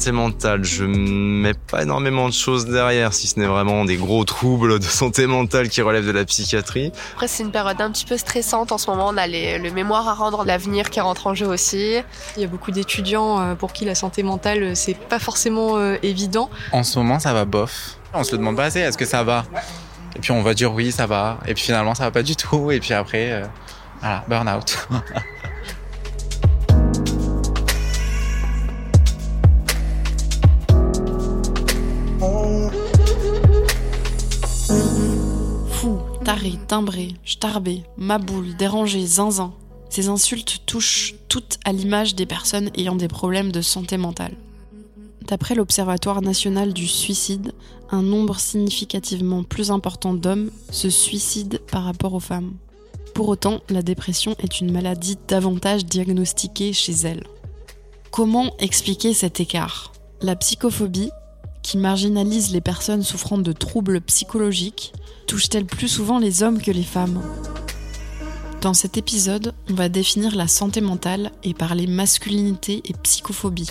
santé mentale, je mets pas énormément de choses derrière, si ce n'est vraiment des gros troubles de santé mentale qui relèvent de la psychiatrie. Après, c'est une période un petit peu stressante en ce moment. On a le mémoire à rendre, l'avenir qui rentre en jeu aussi. Il y a beaucoup d'étudiants euh, pour qui la santé mentale, euh, c'est pas forcément euh, évident. En ce moment, ça va bof. On se le demande pas assez, est-ce que ça va? Et puis on va dire oui, ça va. Et puis finalement, ça va pas du tout. Et puis après, voilà, burn out. timbré, starbé, maboule, dérangé, zinzin. Ces insultes touchent toutes à l'image des personnes ayant des problèmes de santé mentale. D'après l'Observatoire national du suicide, un nombre significativement plus important d'hommes se suicident par rapport aux femmes. Pour autant, la dépression est une maladie davantage diagnostiquée chez elles. Comment expliquer cet écart? La psychophobie, qui marginalise les personnes souffrant de troubles psychologiques, touche-t-elle plus souvent les hommes que les femmes? Dans cet épisode, on va définir la santé mentale et parler masculinité et psychophobie.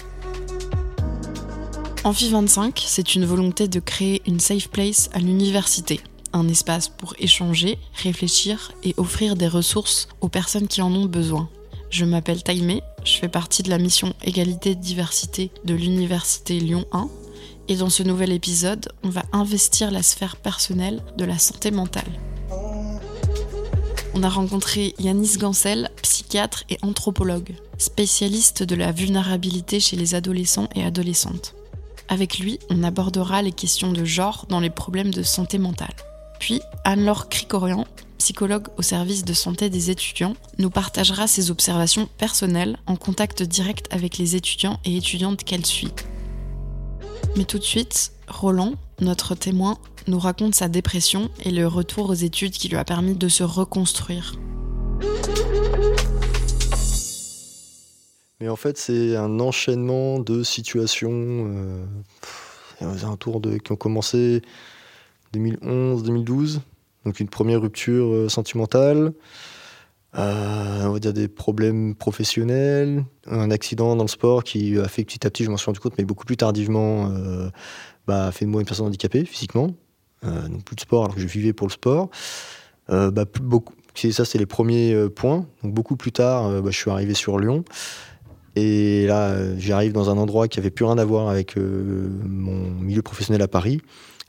Amphi 25, c'est une volonté de créer une safe place à l'université, un espace pour échanger, réfléchir et offrir des ressources aux personnes qui en ont besoin. Je m'appelle Taïmé, je fais partie de la mission Égalité Diversité de l'Université Lyon 1 et dans ce nouvel épisode, on va investir la sphère personnelle de la santé mentale. On a rencontré Yanis Gancel, psychiatre et anthropologue, spécialiste de la vulnérabilité chez les adolescents et adolescentes. Avec lui, on abordera les questions de genre dans les problèmes de santé mentale. Puis, Anne-Laure Cricorian, psychologue au service de santé des étudiants, nous partagera ses observations personnelles en contact direct avec les étudiants et étudiantes qu'elle suit. Mais tout de suite, Roland, notre témoin, nous raconte sa dépression et le retour aux études qui lui a permis de se reconstruire. Mais en fait, c'est un enchaînement de situations euh, qui ont commencé 2011-2012. Donc une première rupture euh, sentimentale, euh, on va dire des problèmes professionnels, un accident dans le sport qui a fait petit à petit, je m'en suis rendu compte, mais beaucoup plus tardivement, euh, bah, a fait de moi une personne handicapée physiquement. Euh, donc plus de sport alors que je vivais pour le sport. Bah, beaucoup, ça, c'est les premiers points. Donc beaucoup plus tard, bah, je suis arrivé sur Lyon. Et là, j'arrive dans un endroit qui avait plus rien à voir avec mon milieu professionnel à Paris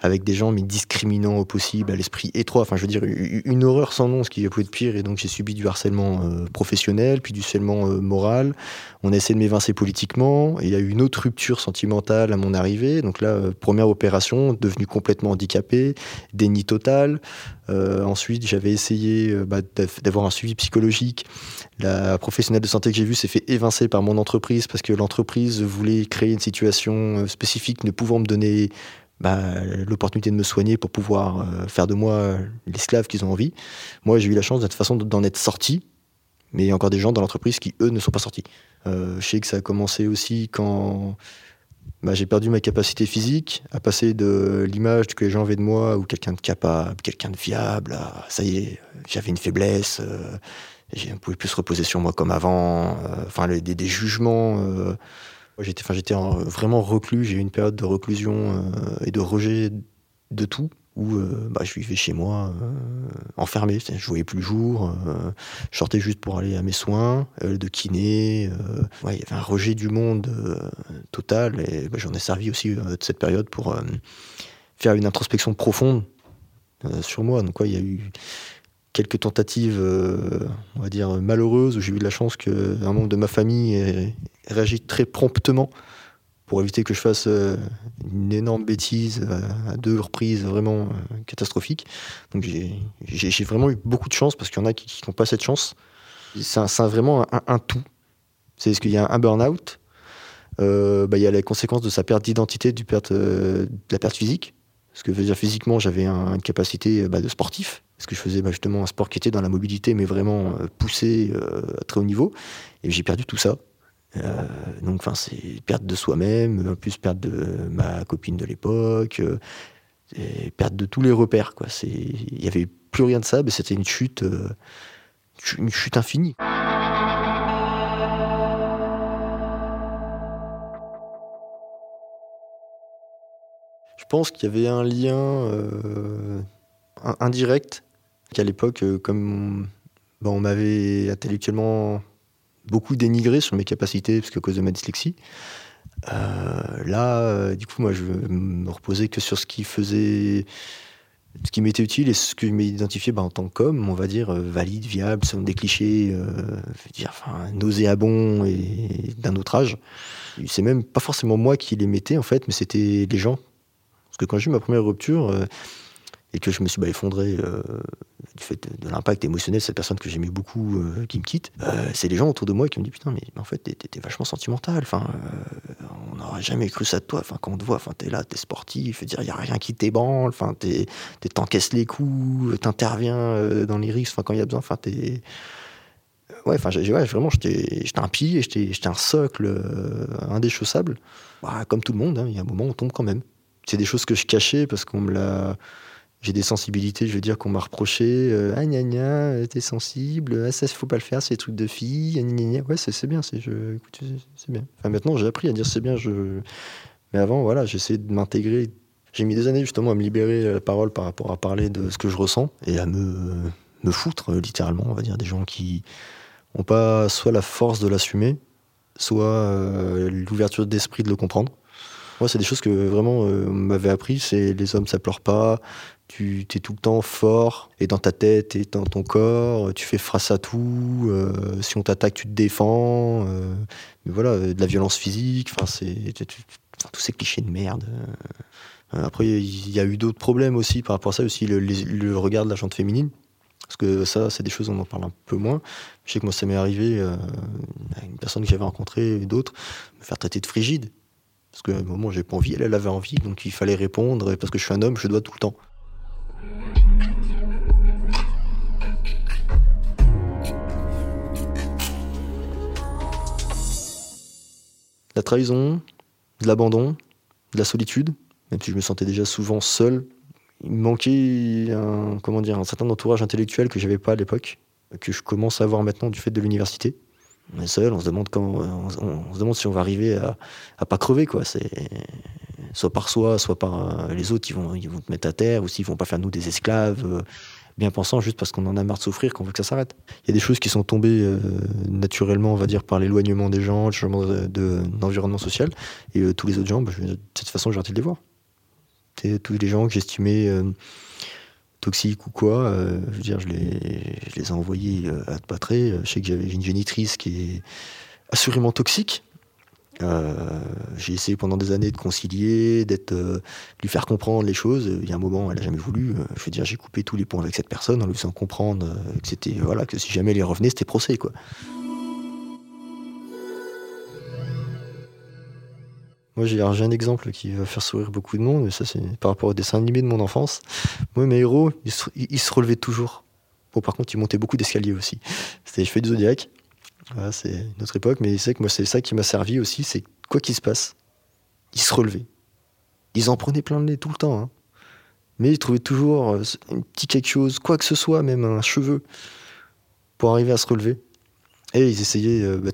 avec des gens mais discriminants au possible, à l'esprit étroit. Enfin, je veux dire, une horreur sans nom, ce qui a pu être pire. Et donc, j'ai subi du harcèlement euh, professionnel, puis du harcèlement euh, moral. On a essayé de m'évincer politiquement. Et il y a eu une autre rupture sentimentale à mon arrivée. Donc là, euh, première opération, devenu complètement handicapé, déni total. ensuite, j'avais essayé bah, d'avoir un suivi psychologique. La professionnelle de santé que j'ai vue s'est fait évincer par mon entreprise parce que l'entreprise voulait créer une situation spécifique ne pouvant me donner bah, l'opportunité de me soigner pour pouvoir euh, faire de moi l'esclave qu'ils ont envie. Moi, j'ai eu la chance de toute façon d'en être sorti, mais il y a encore des gens dans l'entreprise qui, eux, ne sont pas sortis. Euh, je sais que ça a commencé aussi quand bah, j'ai perdu ma capacité physique, à passer de l'image que les gens avaient de moi, ou quelqu'un de capable, quelqu'un de fiable, ça y est, j'avais une faiblesse, euh, je ne pouvais plus se reposer sur moi comme avant, euh, enfin, des, des, jugements J'étais, enfin, j'étais vraiment reclus. J'ai eu une période de reclusion euh, et de rejet de tout où euh, bah, je vivais chez moi, euh, enfermé. Je voyais plus le jour. je sortais juste pour aller à mes soins, de kiné. il y avait un rejet du monde total. Et bah, j'en ai servi aussi de cette période pour faire une introspection profonde sur moi. Donc, il y a eu quelques tentatives, on va dire, malheureuses, où j'ai eu de la chance qu'un membre de ma famille réagi très promptement pour éviter que je fasse euh, une énorme bêtise à deux reprises vraiment euh, catastrophiques. Donc j'ai vraiment eu beaucoup de chance parce qu'il y en a qui n'ont pas cette chance. C'est vraiment un, tout. C'est ce qu'il y a un burn-out, bah, il y a les conséquences de sa perte d'identité, du de la perte physique. Parce que dire, physiquement, j'avais une capacité bah, de sportif, parce que je faisais bah, justement un sport qui était dans la mobilité, mais vraiment euh, poussé euh, à très haut niveau. Et j'ai perdu tout ça. Euh, donc, enfin, c'est perte de soi-même, en plus perte de ma copine de l'époque. Et perte de tous les repères. Il n'y avait plus rien de ça, mais c'était une chute, euh, une chute infinie. Je pense qu'il y avait un lien euh, indirect, qu'à l'époque, euh, comme ben, on m'avait intellectuellement beaucoup dénigré sur mes capacités, parce qu'à cause de ma dyslexie, euh, là, du coup, moi, je me reposais que sur ce qui faisait, ce qui m'était utile et ce que je m'identifiais ben, en tant qu'homme, on va dire, valide, viable, selon des clichés, dire, enfin, nauséabond et d'un autre âge. C'est même pas forcément moi qui les mettais, en fait, mais c'était les gens que quand j'ai eu ma première rupture euh, et que je me suis effondré euh, du fait de, l'impact émotionnel de cette personne que j'aimais beaucoup euh, qui me quitte, c'est les gens autour de moi qui me disent putain mais, en fait t'es, vachement sentimental, enfin on n'aurait jamais cru ça de toi, enfin quand on te voit, enfin t'es là, t'es sportif, dire y a rien qui t'ébranle, enfin t'es, t'encaisses les coups, t'interviens dans les risques, enfin quand il y a besoin, enfin t'es ouais, enfin, ouais, vraiment, j'étais, un pilier, j'étais, un socle indéchaussable. Bah, comme tout le monde, hein, il y a un moment on tombe quand même c'est des choses que je cachais parce qu'on me l'a. J'ai des sensibilités, je veux dire, qu'on m'a reproché. Euh, ah, gna gna, t'es sensible. Ah, ça, faut pas le faire, c'est des trucs de filles. Gna gna. Ouais, c'est bien, c'est bien. Enfin, maintenant, j'ai appris à dire c'est bien. Je... Mais avant, voilà, j'essayais de m'intégrer. J'ai mis des années, justement, à me libérer la parole par rapport à parler de ce que je ressens et à me, me foutre, littéralement, on va dire, des gens qui n'ont pas soit la force de l'assumer, soit euh, l'ouverture d'esprit de le comprendre. Moi, c'est des choses que vraiment euh, on m'avait appris. C'est les hommes, ça pleure pas. Tu es tout le temps fort et dans ta tête et dans ton corps. Tu fais face à tout. Euh, si on t'attaque, tu te défends. Euh, mais voilà, de la violence physique. Enfin, tous ces clichés de merde. Après, il y a eu d'autres problèmes aussi par rapport à ça aussi le, regard de la jante féminine. Parce que ça, c'est des choses on en parle un peu moins. Je sais que moi, ça m'est arrivé à une personne que j'avais rencontrée et d'autres, me faire traiter de frigide. Parce qu'à un moment, j'ai pas envie, elle, avait envie, donc il fallait répondre. Et parce que je suis un homme, je dois tout le temps. La trahison, de l'abandon, de la solitude, même si je me sentais déjà souvent seul, il me manquait un, comment un certain entourage intellectuel que j'avais pas à l'époque, que je commence à avoir maintenant du fait de l'université on est seul, on se demande quand, on, se demande si on va arriver à, à pas crever quoi. C'est soit par soi, soit par euh, les autres, ils vont, ils vont te mettre à terre, ou s'ils vont pas faire nous des esclaves, euh, bien pensant juste parce qu'on en a marre de souffrir, qu'on veut que ça s'arrête. Il y a des choses qui sont tombées euh, naturellement, on va dire, par l'éloignement des gens, le changement d'environnement de, social, et tous les autres gens, bah, de cette façon, j'ai arrêté de les voir. tous les gens que j'estimais toxiques ou quoi, euh, je veux dire, je les, ai envoyés euh, à Patré. Je sais que j'avais une génitrice qui est assurément toxique. Euh, j'ai essayé pendant des années de concilier, d'être, lui faire comprendre les choses. Il y a un moment, elle a jamais voulu. je veux dire, j'ai coupé tous les ponts avec cette personne en lui faisant comprendre que c'était, voilà, que si jamais elle revenait, c'était procès, quoi. Moi, j'ai un exemple qui va faire sourire beaucoup de monde, mais ça, c'est par rapport au dessin animé de mon enfance. Moi, mes héros, ils se, relevaient toujours. Bon, par contre, ils montaient beaucoup d'escaliers aussi. C'était les cheveux du zodiaque. Voilà, c'est notre époque, mais c'est que moi, c'est ça qui m'a servi aussi, c'est quoi qu'il se passe, ils se relevaient. Ils en prenaient plein le nez tout le temps. Hein. Mais ils trouvaient toujours euh, un petit quelque chose, quoi que ce soit, même un cheveu, pour arriver à se relever. Et ils essayaient euh, bah,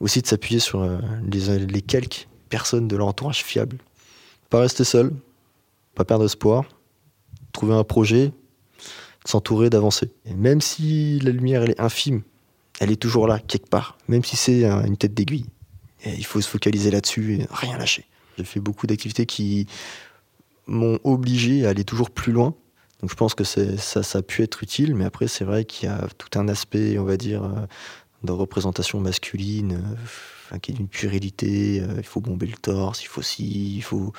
aussi de s'appuyer sur euh, les calques personne de leur entourage fiable. Pas rester seul, pas perdre espoir, trouver un projet, s'entourer, d'avancer. Et même si la lumière elle est infime, elle est toujours là, quelque part, même si c'est une tête d'aiguille. il faut se focaliser là-dessus et rien lâcher. J'ai fait beaucoup d'activités qui m'ont obligé à aller toujours plus loin. Donc je pense que ça, ça a pu être utile, mais après c'est vrai qu'il y a tout un aspect, on va dire, euh, de représentation masculine, euh, qui est d'une puérilité. Euh, il faut bomber le torse, il faut si, il faut,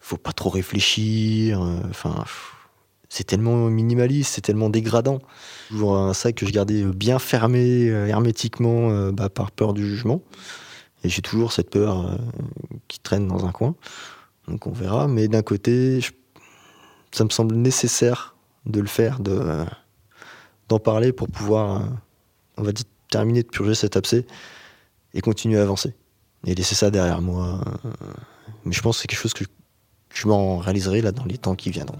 faut pas trop réfléchir. Euh, enfin, c'est tellement minimaliste, c'est tellement dégradant. Toujours un sac que je gardais bien fermé euh, hermétiquement bah, par peur du jugement. Et j'ai toujours cette peur qui traîne dans un coin. Donc on verra. Mais d'un côté, ça me semble nécessaire de le faire, de, d'en parler pour pouvoir, on va dire, terminer de purger cet abcès et continuer à avancer. Et laisser ça derrière moi. Mais je pense que c'est quelque chose que je m'en réaliserai là dans les temps qui viendront.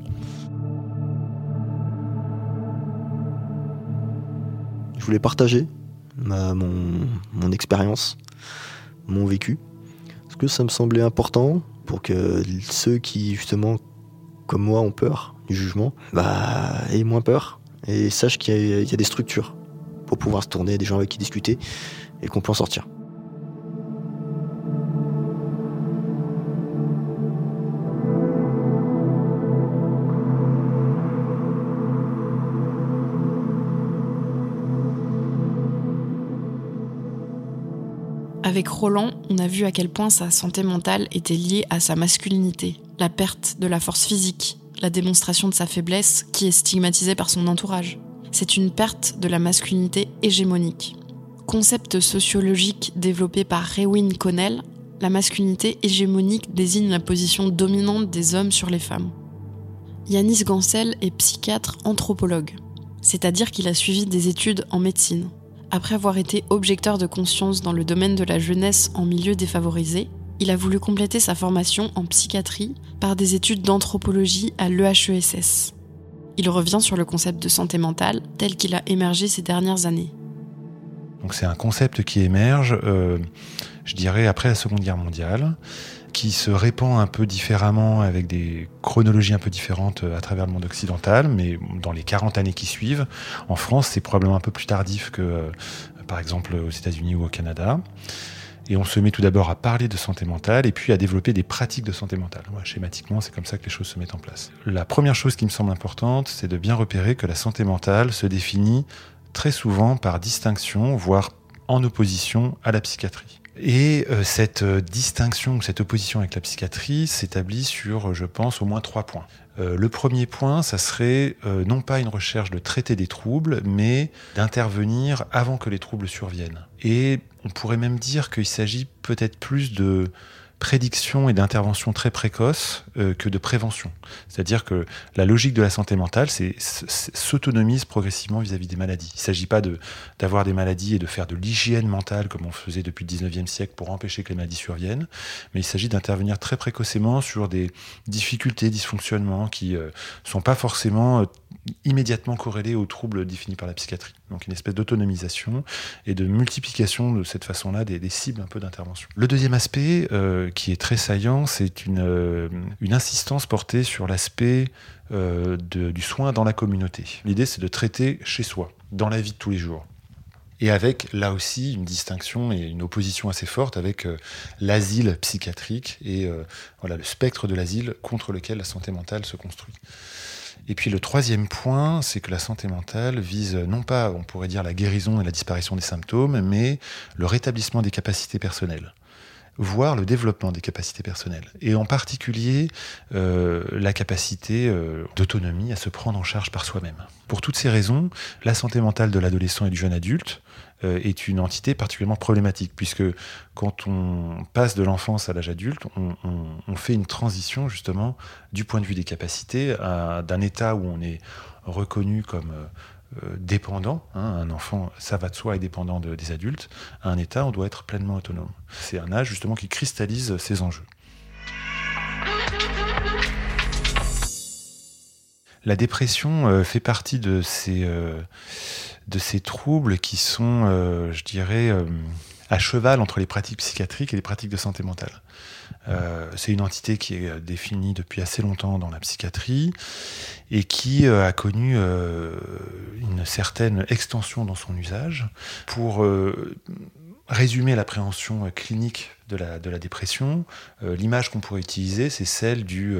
Je voulais partager ma, mon, mon expérience, mon vécu, parce que ça me semblait important pour que ceux qui justement comme moi ont peur du jugement, bah aient moins peur et sachent qu'il y, y, a des structures pour pouvoir se tourner, des gens avec qui discuter et qu'on peut en sortir? Avec Roland, on a vu à quel point sa santé mentale était liée à sa masculinité, la perte de la force physique, la démonstration de sa faiblesse qui est stigmatisée par son entourage. C'est une perte de la masculinité hégémonique. Concept sociologique développé par Rewin Connell, la masculinité hégémonique désigne la position dominante des hommes sur les femmes. Yanis Gancel est psychiatre anthropologue, c'est-à-dire qu'il a suivi des études en médecine. Après avoir été objecteur de conscience dans le domaine de la jeunesse en milieu défavorisé, il a voulu compléter sa formation en psychiatrie par des études d'anthropologie à l'EHESS. Il revient sur le concept de santé mentale tel qu'il a émergé ces dernières années. C'est un concept qui émerge, euh, je dirais, après la Seconde Guerre mondiale, qui se répand un peu différemment avec des chronologies un peu différentes à travers le monde occidental, mais dans les 40 années qui suivent. En France, c'est probablement un peu plus tardif que, euh, par exemple, aux États-Unis ou au Canada. Et on se met tout d'abord à parler de santé mentale et puis à développer des pratiques de santé mentale. Schématiquement, c'est comme ça que les choses se mettent en place. La première chose qui me semble importante, c'est de bien repérer que la santé mentale se définit très souvent par distinction, voire en opposition à la psychiatrie. Et euh, cette euh, distinction, cette opposition avec la psychiatrie s'établit sur, je pense, au moins trois points. Euh, le premier point, ça serait euh, non pas une recherche de traiter des troubles, mais d'intervenir avant que les troubles surviennent. Et on pourrait même dire qu'il s'agit peut-être plus de prédiction et d'intervention très précoce euh, que de prévention. C'est-à-dire que la logique de la santé mentale, c'est s'autonomise progressivement vis-à-vis des maladies. Il ne s'agit pas d'avoir des maladies et de faire de l'hygiène mentale comme on faisait depuis le 19e siècle pour empêcher que les maladies surviennent, mais il s'agit d'intervenir très précocement sur des difficultés, dysfonctionnements qui ne euh, sont pas forcément euh, immédiatement corrélés aux troubles définis par la psychiatrie. Donc une espèce d'autonomisation et de multiplication de cette façon-là des, cibles un peu d'intervention. Le deuxième aspect euh, qui est très saillant, c'est une, euh, une insistance portée sur l'aspect euh, du soin dans la communauté. L'idée c'est de traiter chez soi, dans la vie de tous les jours. Et avec là aussi une distinction et une opposition assez forte avec l'asile psychiatrique et voilà, le spectre de l'asile contre lequel la santé mentale se construit. Et puis le troisième point, c'est que la santé mentale vise non pas, on pourrait dire, la guérison et la disparition des symptômes, mais le rétablissement des capacités personnelles voire le développement des capacités personnelles. Et en particulier, euh, la capacité euh, d'autonomie à se prendre en charge par soi-même. Pour toutes ces raisons, la santé mentale de l'adolescent et du jeune adulte est une entité particulièrement problématique, puisque quand on passe de l'enfance à l'âge adulte, on, fait une transition justement du point de vue des capacités d'un état où on est reconnu comme euh, dépendant, hein, un enfant, ça va de soi, est dépendant de, des adultes, à un état, on doit être pleinement autonome. C'est un âge justement qui cristallise ces enjeux. La dépression euh, fait partie de ces, euh, de ces troubles qui sont, euh, je dirais, euh, à cheval entre les pratiques psychiatriques et les pratiques de santé mentale. Euh, c'est une entité qui est définie depuis assez longtemps dans la psychiatrie et qui a connu une certaine extension dans son usage pour résumer l'appréhension clinique de la, dépression, l'image qu'on pourrait utiliser, c'est celle du,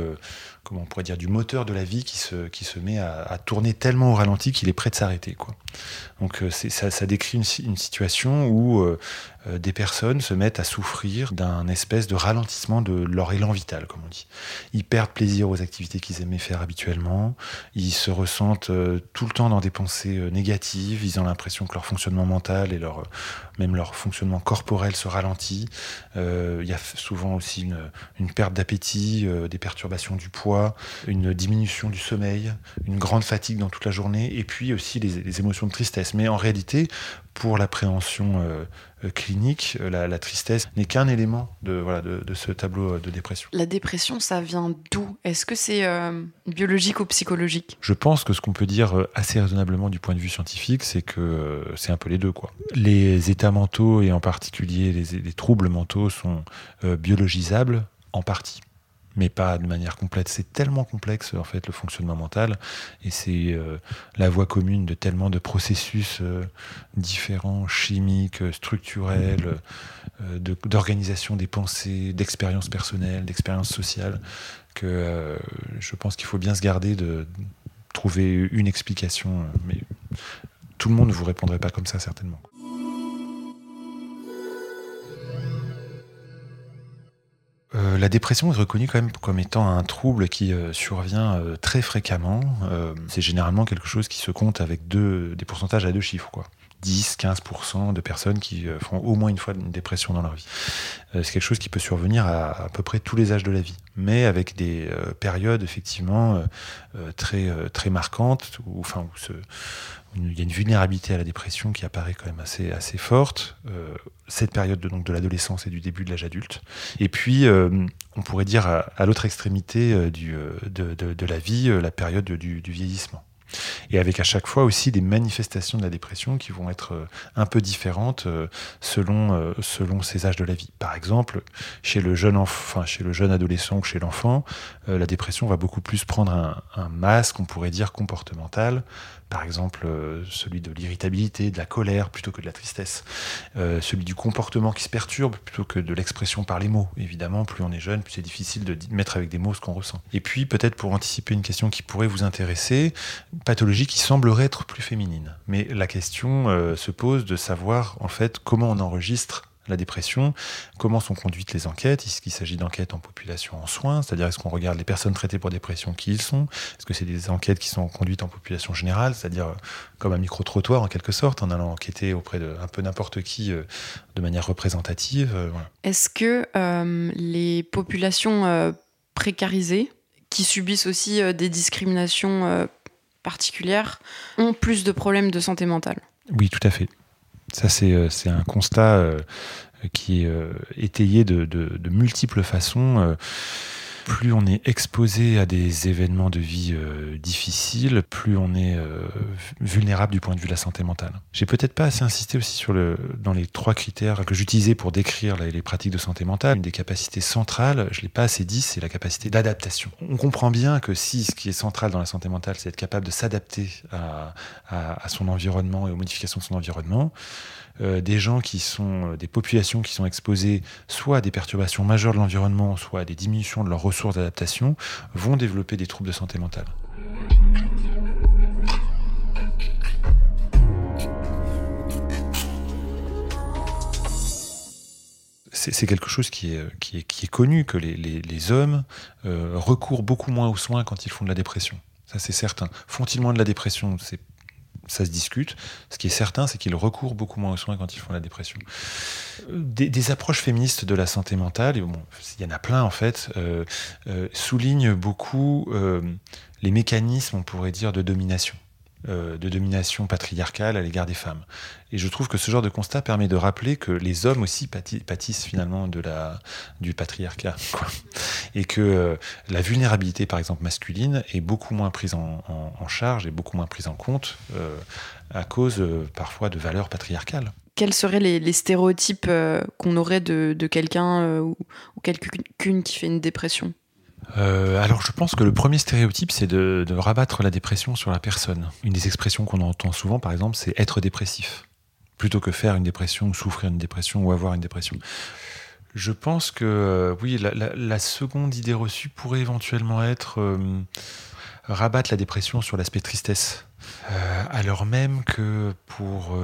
comment on pourrait dire, du moteur de la vie qui se, qui se met à, tourner tellement au ralenti qu'il est prêt de s'arrêter. Quoi. Donc euh, ça, décrit une, une situation où euh, des personnes se mettent à souffrir d'un espèce de ralentissement de leur élan vital, comme on dit. Ils perdent plaisir aux activités qu'ils aimaient faire habituellement, ils se ressentent tout le temps dans des pensées négatives, ils ont l'impression que leur fonctionnement mental et même leur fonctionnement corporel se ralentit. Il euh, y a souvent aussi une, perte d'appétit, euh, des perturbations du poids, poids, une diminution du sommeil, une grande fatigue dans toute la journée, et puis aussi les, les émotions de tristesse. Mais en réalité, pour l'appréhension euh, euh, clinique, euh, la, la tristesse n'est qu'un élément de, voilà, de, de ce tableau de dépression. La dépression, ça vient d'où? Est-ce que c'est euh, biologique ou psychologique? Je pense que ce qu'on peut dire assez raisonnablement du point de vue scientifique, c'est que euh, c'est un peu les deux. Quoi. Les états mentaux et en particulier les, les troubles mentaux sont biologisables en partie, mais pas de manière complète. C'est tellement complexe en fait le fonctionnement mental et c'est euh, la voie commune de tellement de processus euh, différents, chimiques, structurels, euh, d'organisation des pensées, d'expériences personnelles, d'expériences sociales, que euh, je pense qu'il faut bien se garder de trouver une explication, euh, mais tout le monde ne vous répondrait pas comme ça certainement. Euh, la dépression est reconnue quand même comme étant un trouble qui euh, survient euh, très fréquemment. C'est généralement quelque chose qui se compte avec deux, des pourcentages à deux chiffres. Quoi. 10-15% de personnes qui font au moins une fois une dépression dans leur vie. C'est quelque chose qui peut survenir à à peu près tous les âges de la vie, mais avec des périodes effectivement très, très marquantes, enfin, où ce- il y a une vulnérabilité à la dépression qui apparaît quand même assez, assez forte. Euh, cette période de, de l'adolescence et du début de l'âge adulte. Et puis, euh, on pourrait dire à, l'autre extrémité euh, du, de, de- la vie, la période du, vieillissement. Et avec à chaque fois aussi des manifestations de la dépression qui vont être un peu différentes selon, selon ces âges de la vie. Par exemple, chez le jeune, enfin, chez le jeune adolescent ou chez l'enfant, la dépression va beaucoup plus prendre un masque, on pourrait dire, comportemental. Par exemple, euh, celui de l'irritabilité, de la colère plutôt que de la tristesse. Euh, celui du comportement qui se perturbe plutôt que de l'expression par les mots. Évidemment, plus on est jeune, plus c'est difficile de mettre avec des mots ce qu'on ressent. Et puis, peut-être pour anticiper une question qui pourrait vous intéresser, pathologie qui semblerait être plus féminine. Mais la question euh, se pose de savoir, en fait, comment on enregistre la dépression, comment sont conduites les enquêtes, est-ce qu'il s'agit d'enquêtes en population en soins, c'est-à-dire est-ce qu'on regarde les personnes traitées pour dépression, qui ils sont, est-ce que c'est des enquêtes qui sont conduites en population générale, c'est-à-dire euh, comme un micro-trottoir en quelque sorte, en allant enquêter auprès de un peu n'importe qui euh, de manière représentative. euh, voilà. Est-ce que euh, les populations précarisées, qui subissent aussi des discriminations particulières, ont plus de problèmes de santé mentale? Oui, tout à fait. Ça, c'est euh, c'est un constat euh, qui est euh, étayé de, de- de multiples façons. Plus on est exposé à des événements de vie euh, difficiles, plus on est euh, vulnérable du point de vue de la santé mentale. J'ai peut-être pas assez insisté aussi sur le, dans les trois critères que j'utilisais pour décrire les, les pratiques de santé mentale. Une des capacités centrales, je l'ai pas assez dit, c'est la capacité d'adaptation. On comprend bien que si ce qui est central dans la santé mentale, c'est être capable de s'adapter à, à- à son environnement et aux modifications de son environnement, euh, des gens qui sont euh, des populations qui sont exposées soit à des perturbations majeures de l'environnement, soit à des diminutions de leurs ressources d'adaptation, vont développer des troubles de santé mentale. C'est quelque chose qui est, connu, que les, hommes euh, recourent beaucoup moins aux soins quand ils font de la dépression. Ça, c'est certain. Font-ils moins de la dépression? Ça se discute. Ce qui est certain, c'est qu'ils recourent beaucoup moins aux soins quand ils font la dépression. Euh, Des, approches féministes de la santé mentale, il y en a plein en fait, euh, euh, soulignent beaucoup les mécanismes, on pourrait dire, de domination euh, de domination patriarcale à l'égard des femmes. Et je trouve que ce genre de constat permet de rappeler que les hommes aussi pâti- pâtissent finalement du patriarcat. Et que euh, la vulnérabilité, par exemple, masculine, est beaucoup moins prise en, charge et beaucoup moins prise en compte euh, à cause parfois de valeurs patriarcales. Quels seraient les, stéréotypes qu'on aurait de, quelqu'un ou quelqu'une qui fait une dépression? Euh, alors je pense que le premier stéréotype, c'est de, rabattre la dépression sur la personne. Une des expressions qu'on entend souvent, par exemple, c'est être dépressif, plutôt que faire une dépression ou souffrir une dépression ou avoir une dépression. Je pense que euh, oui, la, seconde idée reçue pourrait éventuellement être euh, rabattre la dépression sur l'aspect tristesse, alors même que pour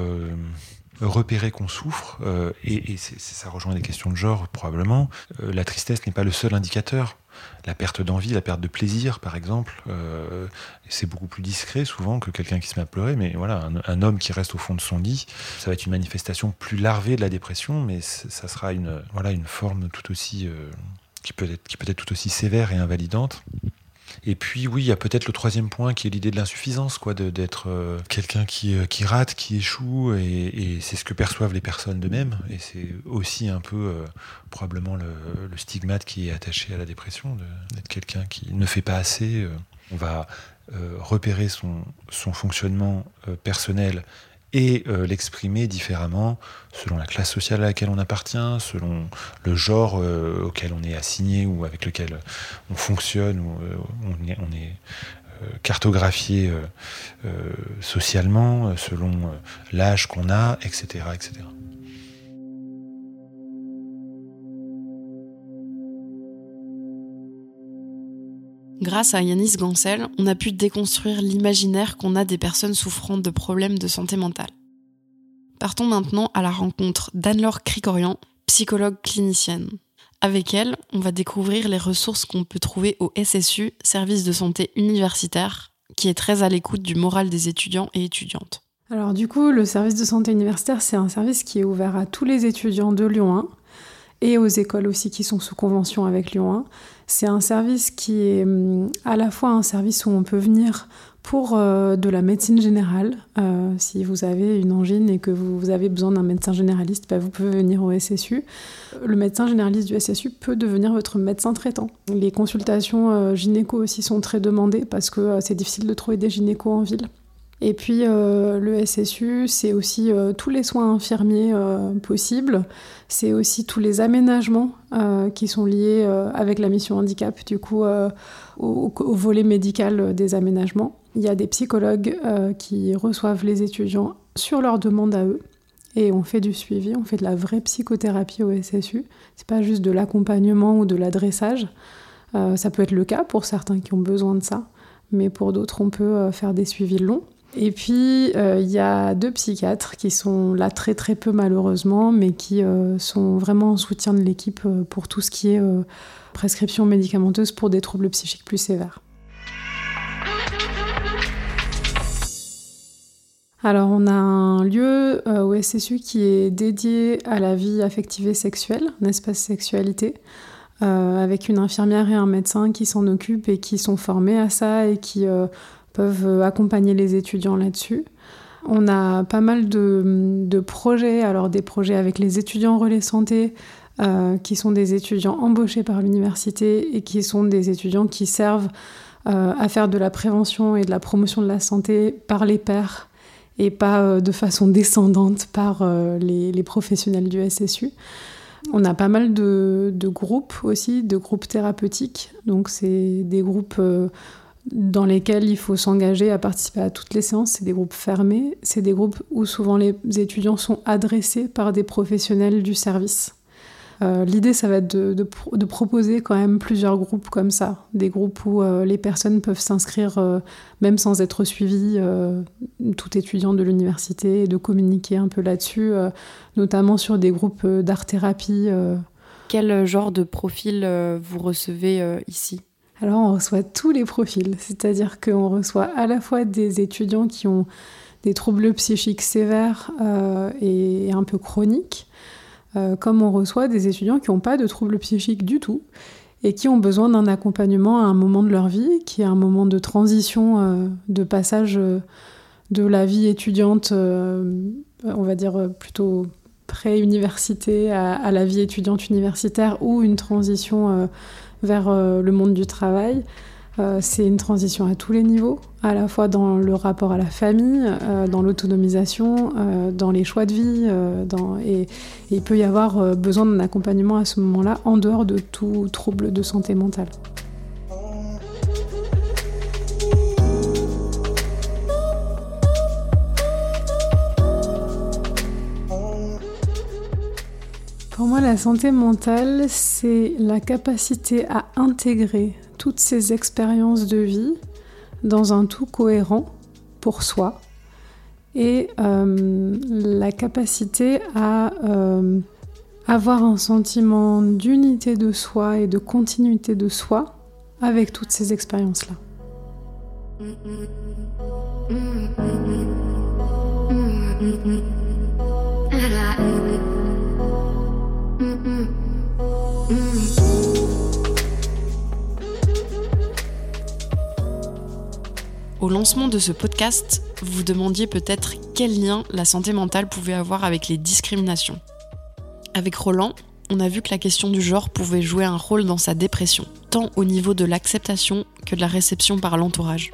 repérer qu'on souffre, et, et ça rejoint des questions de genre probablement, la tristesse n'est pas le seul indicateur. La perte d'envie, la perte de plaisir, par exemple, euh, c'est beaucoup plus discret souvent que quelqu'un qui se met à pleurer. Mais voilà, un, homme qui reste au fond de son lit, ça va être une manifestation plus larvée de la dépression, mais ça sera une, voilà, une forme tout aussi, euh, qui peut être, qui peut être tout aussi sévère et invalidante. Et puis oui, il y a peut-être le troisième point qui est l'idée de l'insuffisance, quoi, d'être euh, quelqu'un qui, euh, qui rate, qui échoue, et, c'est ce que perçoivent les personnes d'eux-mêmes. Et c'est aussi un peu euh, probablement le, stigmate qui est attaché à la dépression, d'être quelqu'un qui ne fait pas assez. on va repérer son, son fonctionnement personnel et euh, l'exprimer différemment selon la classe sociale à laquelle on appartient, selon le genre euh, auquel on est assigné ou avec lequel on fonctionne ou euh, on est, on est cartographié socialement, selon l'âge qu'on a, etc., etc. Grâce à Yanis Gancel, on a pu déconstruire l'imaginaire qu'on a des personnes souffrant de problèmes de santé mentale. Partons maintenant à la rencontre d'Anne-Laure Cricorian, psychologue clinicienne. Avec elle, on va découvrir les ressources qu'on peut trouver au SSU, service de santé universitaire, qui est très à l'écoute du moral des étudiants et étudiantes. Alors du coup, le service de santé universitaire, c'est un service qui est ouvert à tous les étudiants de Lyon 1 et aux écoles aussi qui sont sous convention avec Lyon 1. C'est un service qui est hum, à la fois un service où on peut venir pour euh, de la médecine générale. Euh, si vous avez une angine et que vous, avez besoin d'un médecin généraliste, bah, vous pouvez venir au SSU. Le médecin généraliste du SSU peut devenir votre médecin traitant. Les consultations euh, gynéco aussi sont très demandées parce que c'est difficile de trouver des gynécos en ville. Et puis euh, le SSU, c'est aussi euh, tous les soins infirmiers euh, possibles, c'est aussi tous les aménagements qui sont liés avec la mission handicap, du coup au, volet médical des aménagements. Il y a des psychologues qui reçoivent les étudiants sur leur demande à eux. Et on fait du suivi, on fait de la vraie psychothérapie au SSU. C'est pas juste de l'accompagnement ou de l'adressage. ça peut être le cas pour certains qui ont besoin de ça, mais pour d'autres, on peut faire des suivis longs. Et puis, euh, il y a deux psychiatres qui sont là très très peu malheureusement, mais qui euh, sont vraiment en soutien de l'équipe euh, pour tout ce qui est prescription médicamenteuse pour des troubles psychiques plus sévères. Alors, on a un lieu au SSU qui est dédié à la vie affective et sexuelle, un espace sexualité, avec une infirmière et un médecin qui s'en occupent et qui sont formés à ça et qui peuvent euh, accompagner les étudiants là-dessus. On a pas mal de, projets, alors des projets avec les étudiants relais santé, euh, qui sont des étudiants embauchés par l'université et qui sont des étudiants qui servent euh, à faire de la prévention et de la promotion de la santé par les pairs et pas de façon descendante par les, professionnels du SSU. On a pas mal de, de, groupes aussi, de groupes thérapeutiques. Donc c'est des groupes dans lesquels il faut s'engager à participer à toutes les séances. C'est des groupes fermés, c'est des groupes où souvent les étudiants sont adressés par des professionnels du service. Euh, l'idée, ça va être de, proposer quand même plusieurs groupes comme ça, des groupes où euh, les personnes peuvent s'inscrire euh, même sans être suivies, tout étudiant de l'université, et de communiquer un peu là-dessus, notamment sur des groupes d'art-thérapie. Quel genre de profil vous recevez ici? Alors on reçoit tous les profils, c'est-à-dire qu'on reçoit à la fois des étudiants qui ont des troubles psychiques sévères euh, et un peu chroniques, euh, comme on reçoit des étudiants qui n'ont pas de troubles psychiques du tout et qui ont besoin d'un accompagnement à un moment de leur vie, qui est un moment de transition, euh, de passage de la vie étudiante, on va dire plutôt pré-université à, la vie étudiante universitaire ou une transition vers euh, le monde du travail. Euh, c'est une transition à tous les niveaux, à la fois dans le rapport à la famille, euh, dans l'autonomisation, dans les choix de vie, et, il peut y avoir besoin d'un accompagnement à ce moment-là en dehors de tout trouble de santé mentale. La santé mentale, c'est la capacité à intégrer toutes ces expériences de vie dans un tout cohérent pour soi et euh, la capacité à euh, avoir un sentiment d'unité de soi et de continuité de soi avec toutes ces expériences-là. Lancement de ce podcast, vous vous demandiez peut-être quel lien la santé mentale pouvait avoir avec les discriminations. Avec Roland, on a vu que la question du genre pouvait jouer un rôle dans sa dépression, tant au niveau de l'acceptation que de la réception par l'entourage.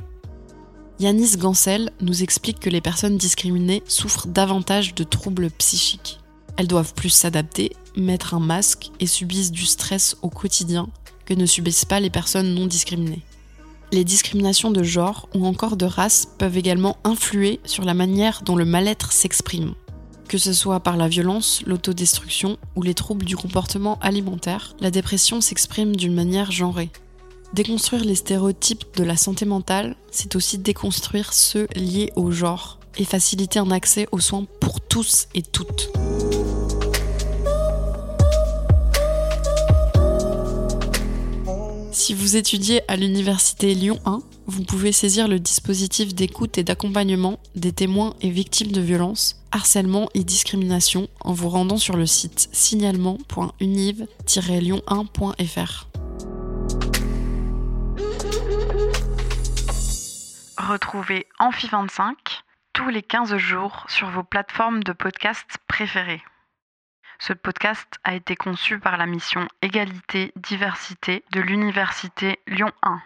Yanis Gansel nous explique que les personnes discriminées souffrent davantage de troubles psychiques. Elles doivent plus s'adapter, mettre un masque et subissent du stress au quotidien que ne subissent pas les personnes non discriminées. Les discriminations de genre ou encore de race peuvent également influer sur la manière dont le mal-être s'exprime. Que ce soit par la violence, l'autodestruction ou les troubles du comportement alimentaire, la dépression s'exprime d'une manière genrée. Déconstruire les stéréotypes de la santé mentale, c'est aussi déconstruire ceux liés au genre et faciliter un accès aux soins pour tous et toutes. Si vous étudiez à l'université Lyon 1, vous pouvez saisir le dispositif d'écoute et d'accompagnement des témoins et victimes de violences, harcèlement et discrimination en vous rendant sur le site signalement.univ-lyon1.fr. Retrouvez Amphi25 tous les 15 jours sur vos plateformes de podcast préférées. Ce podcast a été conçu par la mission Égalité-Diversité de l'Université Lyon 1.